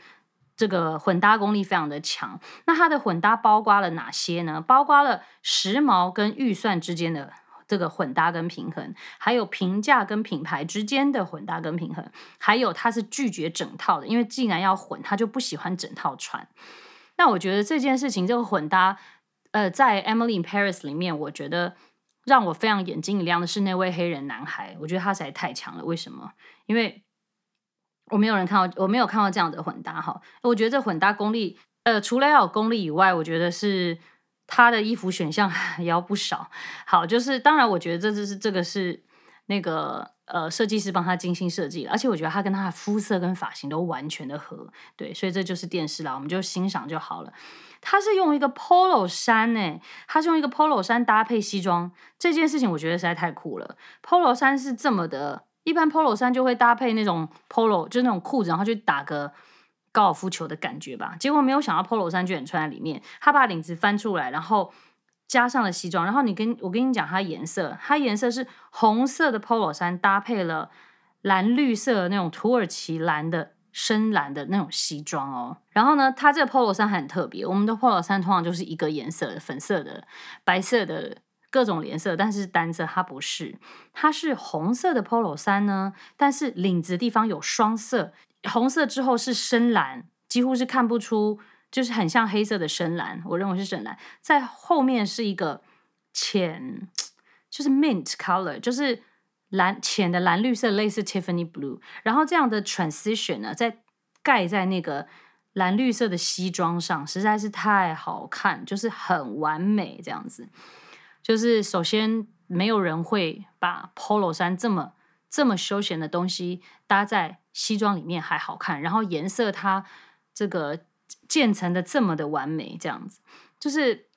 这个混搭功力非常的强。那它的混搭包括了哪些呢？包括了时髦跟预算之间的这个混搭跟平衡，还有平价跟品牌之间的混搭跟平衡，还有它是拒绝整套的，因为既然要混，他就不喜欢整套穿。那我觉得这件事情，这个混搭，呃，在 Emily in Paris 里面，我觉得。让我非常眼睛一亮的是那位黑人男孩，我觉得他实在太强了。为什么？因为我没有人看到，我没有看到这样的混搭哈。我觉得这混搭功力，呃，除了要有功力以外，我觉得是他的衣服选项 *laughs* 也要不少。好，就是当然，我觉得这就是这个是那个呃设计师帮他精心设计，而且我觉得他跟他的肤色跟发型都完全的合，对，所以这就是电视啦，我们就欣赏就好了。他是用一个 polo 衫呢，他是用一个 polo 衫搭配西装，这件事情我觉得实在太酷了。polo 衫是这么的，一般 polo 衫就会搭配那种 polo，就那种裤子，然后去打个高尔夫球的感觉吧。结果没有想到 polo 衫居然穿在里面，他把领子翻出来，然后加上了西装，然后你跟我跟你讲，它颜色，它颜色是红色的 polo 衫搭配了蓝绿色的那种土耳其蓝的。深蓝的那种西装哦，然后呢，它这个 polo 衫很特别。我们的 polo 衫通常就是一个颜色的，粉色的、白色的各种颜色，但是单色它不是，它是红色的 polo 衫呢，但是领子地方有双色，红色之后是深蓝，几乎是看不出，就是很像黑色的深蓝，我认为是深蓝，在后面是一个浅，就是 mint color，就是。蓝浅的蓝绿色，类似 Tiffany blue，然后这样的 transition 呢，在盖在那个蓝绿色的西装上，实在是太好看，就是很完美这样子。就是首先没有人会把 polo 衫这么这么休闲的东西搭在西装里面还好看，然后颜色它这个建成的这么的完美，这样子就是。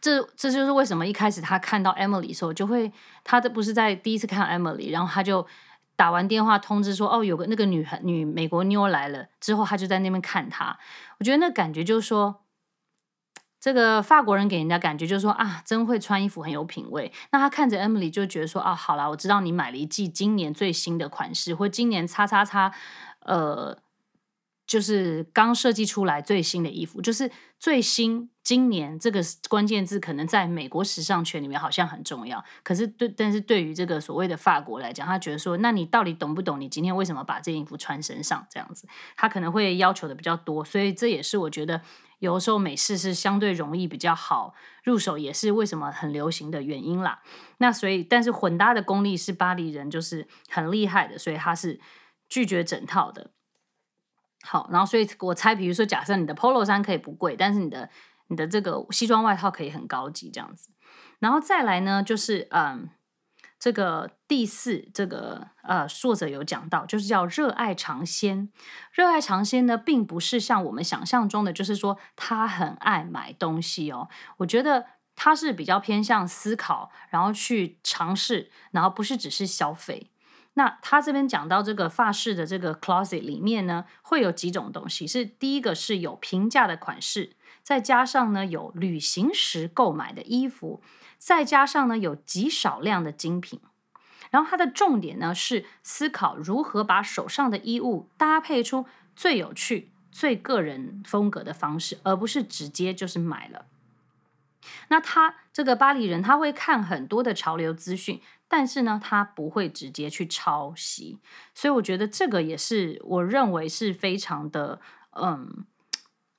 这这就是为什么一开始他看到 Emily 的时候，就会他这不是在第一次看 Emily，然后他就打完电话通知说，哦，有个那个女孩女美国妞来了，之后他就在那边看她。我觉得那感觉就是说，这个法国人给人家感觉就是说啊，真会穿衣服，很有品味。那他看着 Emily 就觉得说，啊，好啦，我知道你买了一季今年最新的款式，或今年叉叉叉，呃。就是刚设计出来最新的衣服，就是最新今年这个关键字可能在美国时尚圈里面好像很重要，可是对，但是对于这个所谓的法国来讲，他觉得说，那你到底懂不懂？你今天为什么把这件衣服穿身上这样子？他可能会要求的比较多，所以这也是我觉得有时候美式是相对容易比较好入手，也是为什么很流行的原因啦。那所以，但是混搭的功力是巴黎人就是很厉害的，所以他是拒绝整套的。好，然后所以我猜，比如说，假设你的 Polo 衫可以不贵，但是你的你的这个西装外套可以很高级这样子。然后再来呢，就是嗯，这个第四，这个呃，作者有讲到，就是叫热爱尝鲜。热爱尝鲜呢，并不是像我们想象中的，就是说他很爱买东西哦。我觉得他是比较偏向思考，然后去尝试，然后不是只是消费。那他这边讲到这个发饰的这个 closet 里面呢，会有几种东西，是第一个是有平价的款式，再加上呢有旅行时购买的衣服，再加上呢有极少量的精品。然后它的重点呢是思考如何把手上的衣物搭配出最有趣、最个人风格的方式，而不是直接就是买了。那他这个巴黎人他会看很多的潮流资讯。但是呢，他不会直接去抄袭，所以我觉得这个也是我认为是非常的嗯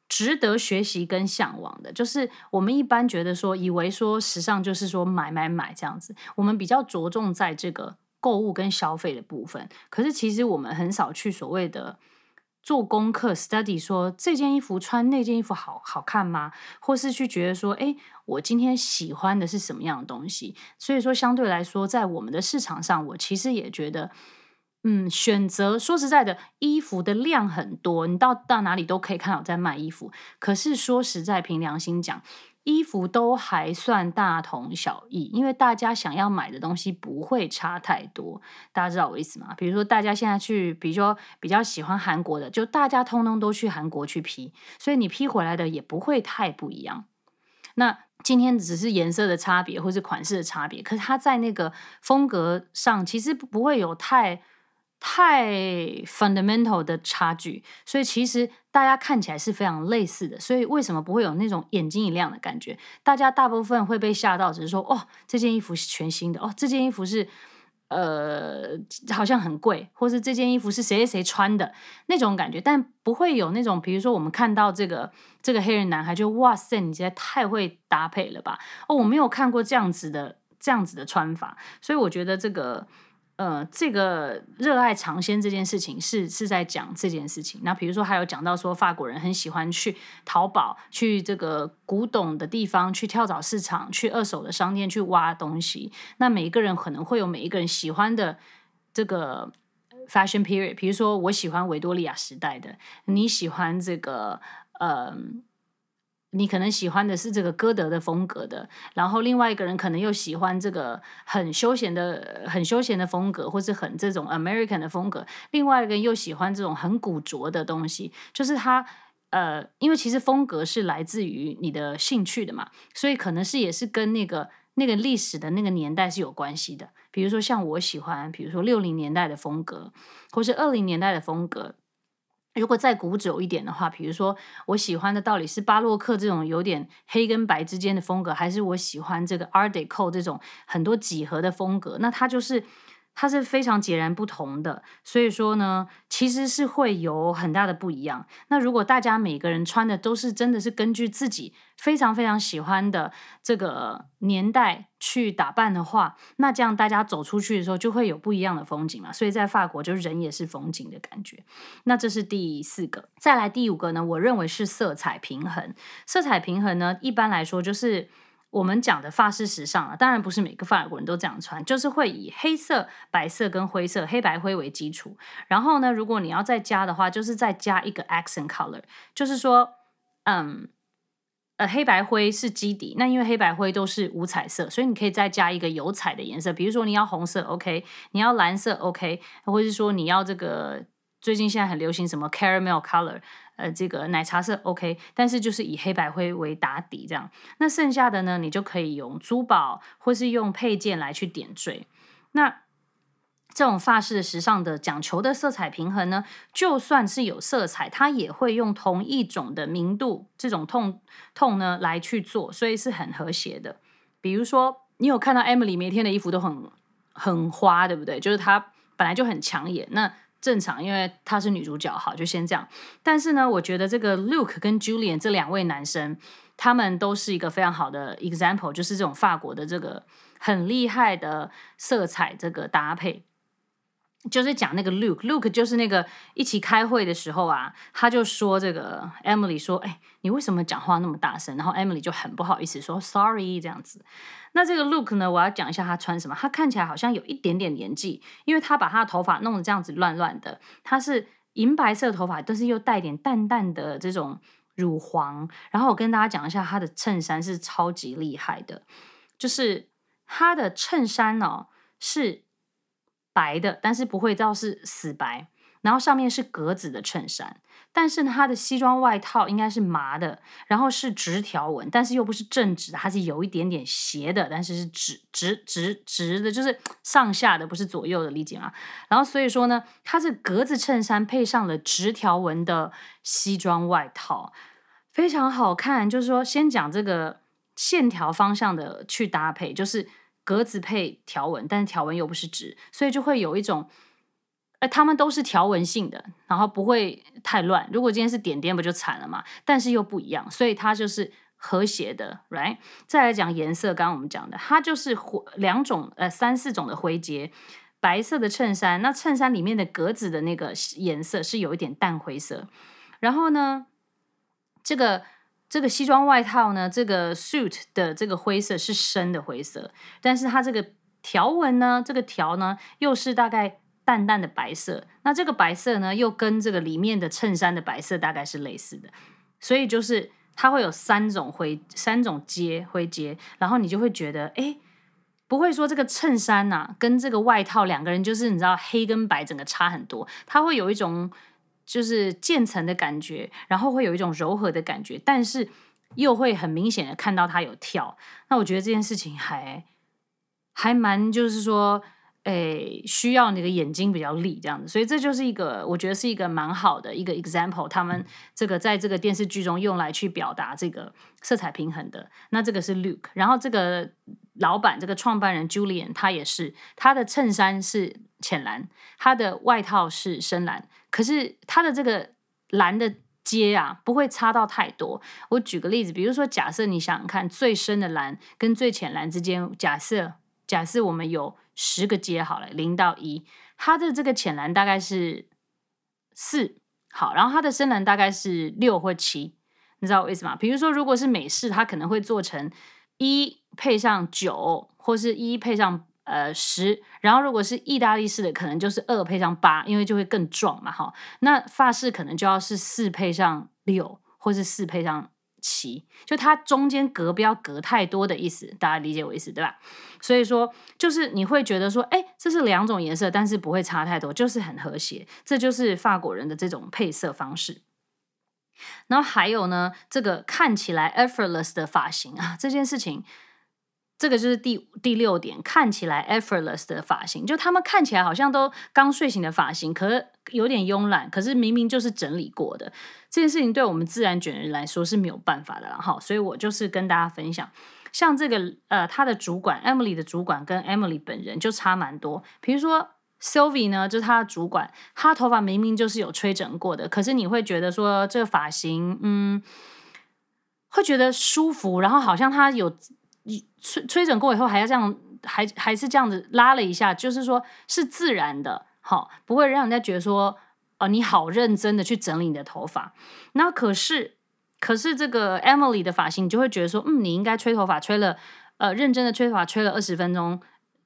值得学习跟向往的。就是我们一般觉得说，以为说时尚就是说买买买这样子，我们比较着重在这个购物跟消费的部分。可是其实我们很少去所谓的。做功课，study 说这件衣服穿那件衣服好好看吗？或是去觉得说，诶，我今天喜欢的是什么样的东西？所以说，相对来说，在我们的市场上，我其实也觉得，嗯，选择说实在的，衣服的量很多，你到到哪里都可以看到在卖衣服。可是说实在，凭良心讲。衣服都还算大同小异，因为大家想要买的东西不会差太多。大家知道我意思吗？比如说，大家现在去，比如说比较喜欢韩国的，就大家通通都去韩国去批，所以你批回来的也不会太不一样。那今天只是颜色的差别，或是款式的差别，可是它在那个风格上其实不会有太。太 fundamental 的差距，所以其实大家看起来是非常类似的。所以为什么不会有那种眼睛一亮的感觉？大家大部分会被吓到，只是说哦，这件衣服是全新的哦，这件衣服是呃好像很贵，或是这件衣服是谁谁穿的那种感觉，但不会有那种，比如说我们看到这个这个黑人男孩就哇塞，你现在太会搭配了吧？哦，我没有看过这样子的这样子的穿法，所以我觉得这个。呃，这个热爱尝鲜这件事情是是在讲这件事情。那比如说还有讲到说，法国人很喜欢去淘宝，去这个古董的地方，去跳蚤市场，去二手的商店去挖东西。那每一个人可能会有每一个人喜欢的这个 fashion period。比如说我喜欢维多利亚时代的，你喜欢这个呃。你可能喜欢的是这个歌德的风格的，然后另外一个人可能又喜欢这个很休闲的、很休闲的风格，或是很这种 American 的风格。另外一个人又喜欢这种很古拙的东西，就是他呃，因为其实风格是来自于你的兴趣的嘛，所以可能是也是跟那个那个历史的那个年代是有关系的。比如说像我喜欢，比如说六零年代的风格，或是二零年代的风格。如果再古久一点的话，比如说我喜欢的到底是巴洛克这种有点黑跟白之间的风格，还是我喜欢这个 Art Deco 这种很多几何的风格？那它就是。它是非常截然不同的，所以说呢，其实是会有很大的不一样。那如果大家每个人穿的都是真的是根据自己非常非常喜欢的这个年代去打扮的话，那这样大家走出去的时候就会有不一样的风景嘛。所以在法国，就是人也是风景的感觉。那这是第四个，再来第五个呢？我认为是色彩平衡。色彩平衡呢，一般来说就是。我们讲的法式时尚啊，当然不是每个法国人都这样穿，就是会以黑色、白色跟灰色、黑白灰为基础。然后呢，如果你要再加的话，就是再加一个 accent color，就是说，嗯，呃，黑白灰是基底，那因为黑白灰都是无彩色，所以你可以再加一个有彩的颜色，比如说你要红色，OK，你要蓝色，OK，或者是说你要这个最近现在很流行什么 caramel color。呃，这个奶茶色 OK，但是就是以黑白灰为打底这样。那剩下的呢，你就可以用珠宝或是用配件来去点缀。那这种法式的时尚的讲求的色彩平衡呢，就算是有色彩，它也会用同一种的明度这种痛痛呢来去做，所以是很和谐的。比如说，你有看到 Emily 每天的衣服都很很花，对不对？就是她本来就很抢眼，那正常，因为她是女主角，好，就先这样。但是呢，我觉得这个 Luke 跟 Julian 这两位男生，他们都是一个非常好的 example，就是这种法国的这个很厉害的色彩这个搭配。就是讲那个 Luke，Luke 就是那个一起开会的时候啊，他就说这个 Emily 说，哎，你为什么讲话那么大声？然后 Emily 就很不好意思说 Sorry 这样子。那这个 Luke 呢，我要讲一下他穿什么。他看起来好像有一点点年纪，因为他把他的头发弄得这样子乱乱的。他是银白色头发，但是又带点淡淡的这种乳黄。然后我跟大家讲一下，他的衬衫是超级厉害的，就是他的衬衫哦是。白的，但是不会到是死白，然后上面是格子的衬衫，但是呢，它的西装外套应该是麻的，然后是直条纹，但是又不是正直的，它是有一点点斜的，但是是直直直直的，就是上下的，不是左右的，理解吗？然后所以说呢，它是格子衬衫配上了直条纹的西装外套，非常好看。就是说，先讲这个线条方向的去搭配，就是。格子配条纹，但是条纹又不是直，所以就会有一种，呃，他们都是条纹性的，然后不会太乱。如果今天是点点，不就惨了嘛？但是又不一样，所以它就是和谐的，right？再来讲颜色，刚刚我们讲的，它就是灰两种，呃，三四种的灰阶，白色的衬衫，那衬衫里面的格子的那个颜色是有一点淡灰色，然后呢，这个。这个西装外套呢，这个 suit 的这个灰色是深的灰色，但是它这个条纹呢，这个条呢又是大概淡淡的白色。那这个白色呢，又跟这个里面的衬衫的白色大概是类似的，所以就是它会有三种灰，三种阶灰阶，然后你就会觉得，哎，不会说这个衬衫呐、跟这个外套两个人就是你知道黑跟白整个差很多，它会有一种。就是渐层的感觉，然后会有一种柔和的感觉，但是又会很明显的看到它有跳。那我觉得这件事情还还蛮，就是说，诶，需要你的眼睛比较利这样子。所以这就是一个，我觉得是一个蛮好的一个 example。他们这个在这个电视剧中用来去表达这个色彩平衡的。那这个是 Luke，然后这个老板这个创办人 Julian，他也是，他的衬衫是浅蓝，他的外套是深蓝。可是它的这个蓝的阶啊，不会差到太多。我举个例子，比如说，假设你想想看，最深的蓝跟最浅蓝之间，假设假设我们有十个阶好了，零到一，它的这个浅蓝大概是四，好，然后它的深蓝大概是六或七，你知道我意思吗？比如说，如果是美式，它可能会做成一配上九，或是一配上。呃，十，然后如果是意大利式的，可能就是二配上八，因为就会更壮嘛，哈。那法式可能就要是四配上六，或是四配上七，就它中间隔不要隔太多的意思，大家理解我意思对吧？所以说，就是你会觉得说，哎，这是两种颜色，但是不会差太多，就是很和谐，这就是法国人的这种配色方式。然后还有呢，这个看起来 effortless 的发型啊，这件事情。这个就是第第六点，看起来 effortless 的发型，就他们看起来好像都刚睡醒的发型，可是有点慵懒，可是明明就是整理过的。这件事情对我们自然卷人来说是没有办法的了哈，所以我就是跟大家分享，像这个呃，他的主管 Emily 的主管跟 Emily 本人就差蛮多。比如说 Sylvie 呢，就是他的主管，他头发明明就是有吹整过的，可是你会觉得说这个发型，嗯，会觉得舒服，然后好像他有。你吹吹整过以后还要这样，还还是这样子拉了一下，就是说是自然的，好，不会让人家觉得说，哦，你好认真的去整理你的头发。那可是，可是这个 Emily 的发型，你就会觉得说，嗯，你应该吹头发吹了，呃，认真的吹头发吹了二十分钟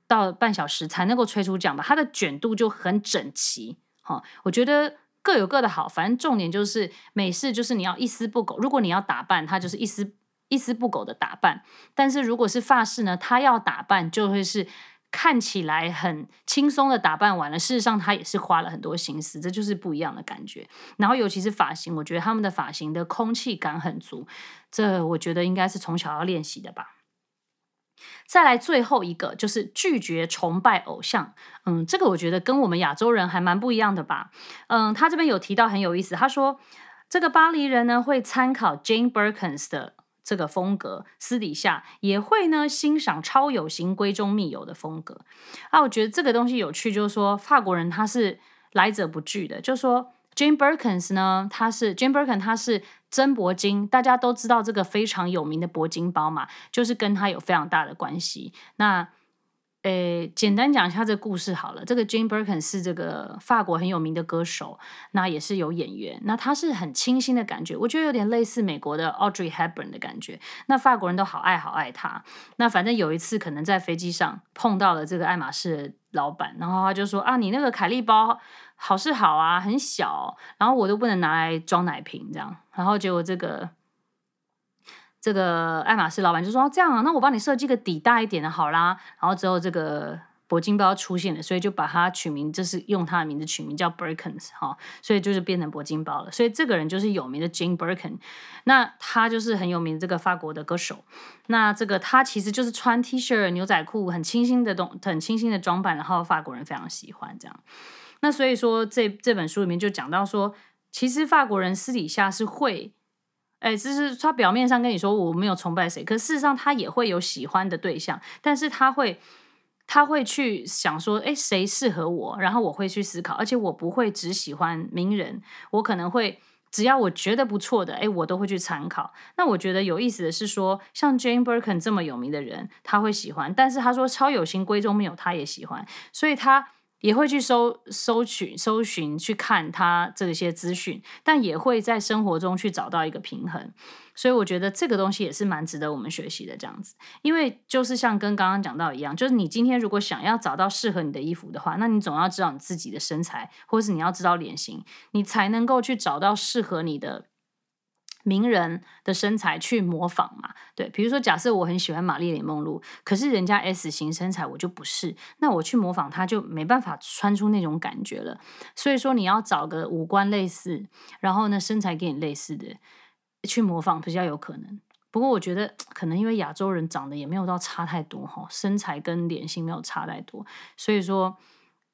到半小时才能够吹出这样吧？它的卷度就很整齐，好，我觉得各有各的好，反正重点就是美式就是你要一丝不苟，如果你要打扮它，就是一丝。一丝不苟的打扮，但是如果是发饰呢，他要打扮就会是看起来很轻松的打扮完了，事实上他也是花了很多心思，这就是不一样的感觉。然后尤其是发型，我觉得他们的发型的空气感很足，这我觉得应该是从小要练习的吧。再来最后一个就是拒绝崇拜偶像，嗯，这个我觉得跟我们亚洲人还蛮不一样的吧，嗯，他这边有提到很有意思，他说这个巴黎人呢会参考 Jane Birkins 的这个风格，私底下也会呢欣赏超有型闺中密友的风格，啊，我觉得这个东西有趣，就是说法国人他是来者不拒的，就是说。Jane Birkins 呢，他是 Jane Birkin，他是真铂金，大家都知道这个非常有名的铂金包嘛，就是跟他有非常大的关系。那，诶，简单讲一下这个故事好了。这个 Jane Birkin 是这个法国很有名的歌手，那也是有演员。那他是很清新的感觉，我觉得有点类似美国的 Audrey Hepburn 的感觉。那法国人都好爱好爱他。那反正有一次可能在飞机上碰到了这个爱马仕的老板，然后他就说啊，你那个凯利包。好是好啊，很小，然后我都不能拿来装奶瓶这样，然后结果这个这个爱马仕老板就说这样啊，那我帮你设计个底大一点的好啦，然后之后这个铂金包出现了，所以就把它取名，就是用他的名字取名叫 Birkins 哈，所以就是变成铂金包了，所以这个人就是有名的 Jane Birkin，那他就是很有名的这个法国的歌手，那这个他其实就是穿 T 恤牛仔裤，很清新的东，很清新的装扮，然后法国人非常喜欢这样。那所以说，这这本书里面就讲到说，其实法国人私底下是会，哎，就是他表面上跟你说我没有崇拜谁，可事实上他也会有喜欢的对象，但是他会他会去想说，哎，谁适合我，然后我会去思考，而且我不会只喜欢名人，我可能会只要我觉得不错的，哎，我都会去参考。那我觉得有意思的是说，像 Jane Birkin 这么有名的人，他会喜欢，但是他说超有型闺中密友，他也喜欢，所以他。也会去搜搜取、搜寻、去看他这些资讯，但也会在生活中去找到一个平衡。所以我觉得这个东西也是蛮值得我们学习的。这样子，因为就是像跟刚刚讲到一样，就是你今天如果想要找到适合你的衣服的话，那你总要知道你自己的身材，或是你要知道脸型，你才能够去找到适合你的。名人的身材去模仿嘛，对，比如说假设我很喜欢玛丽莲梦露，可是人家 S 型身材我就不是，那我去模仿她就没办法穿出那种感觉了。所以说你要找个五官类似，然后呢身材跟你类似的去模仿比较有可能。不过我觉得 *tsk* 可能因为亚洲人长得也没有到差太多哈，身材跟脸型没有差太多，所以说。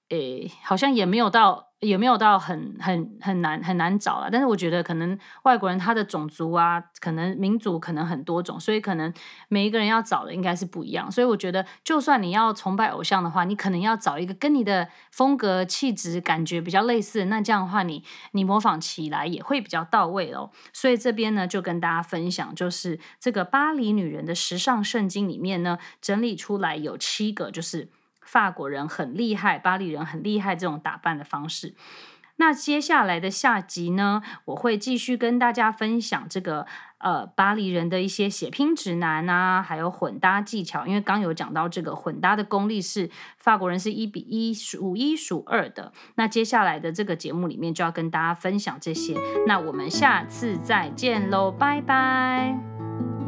诶，好像也没有到，也没有到很很很难很难找了。但是我觉得可能外国人他的种族啊，可能民族可能很多种，所以可能每一个人要找的应该是不一样。所以我觉得，就算你要崇拜偶像的话，你可能要找一个跟你的风格、气质、感觉比较类似，那这样的话你，你你模仿起来也会比较到位哦。所以这边呢，就跟大家分享，就是这个巴黎女人的时尚圣经里面呢，整理出来有七个，就是。法国人很厉害，巴黎人很厉害，这种打扮的方式。那接下来的下集呢，我会继续跟大家分享这个呃巴黎人的一些血拼指南啊，还有混搭技巧。因为刚有讲到这个混搭的功力是法国人是一比一数一数二的。那接下来的这个节目里面就要跟大家分享这些。那我们下次再见喽，拜拜。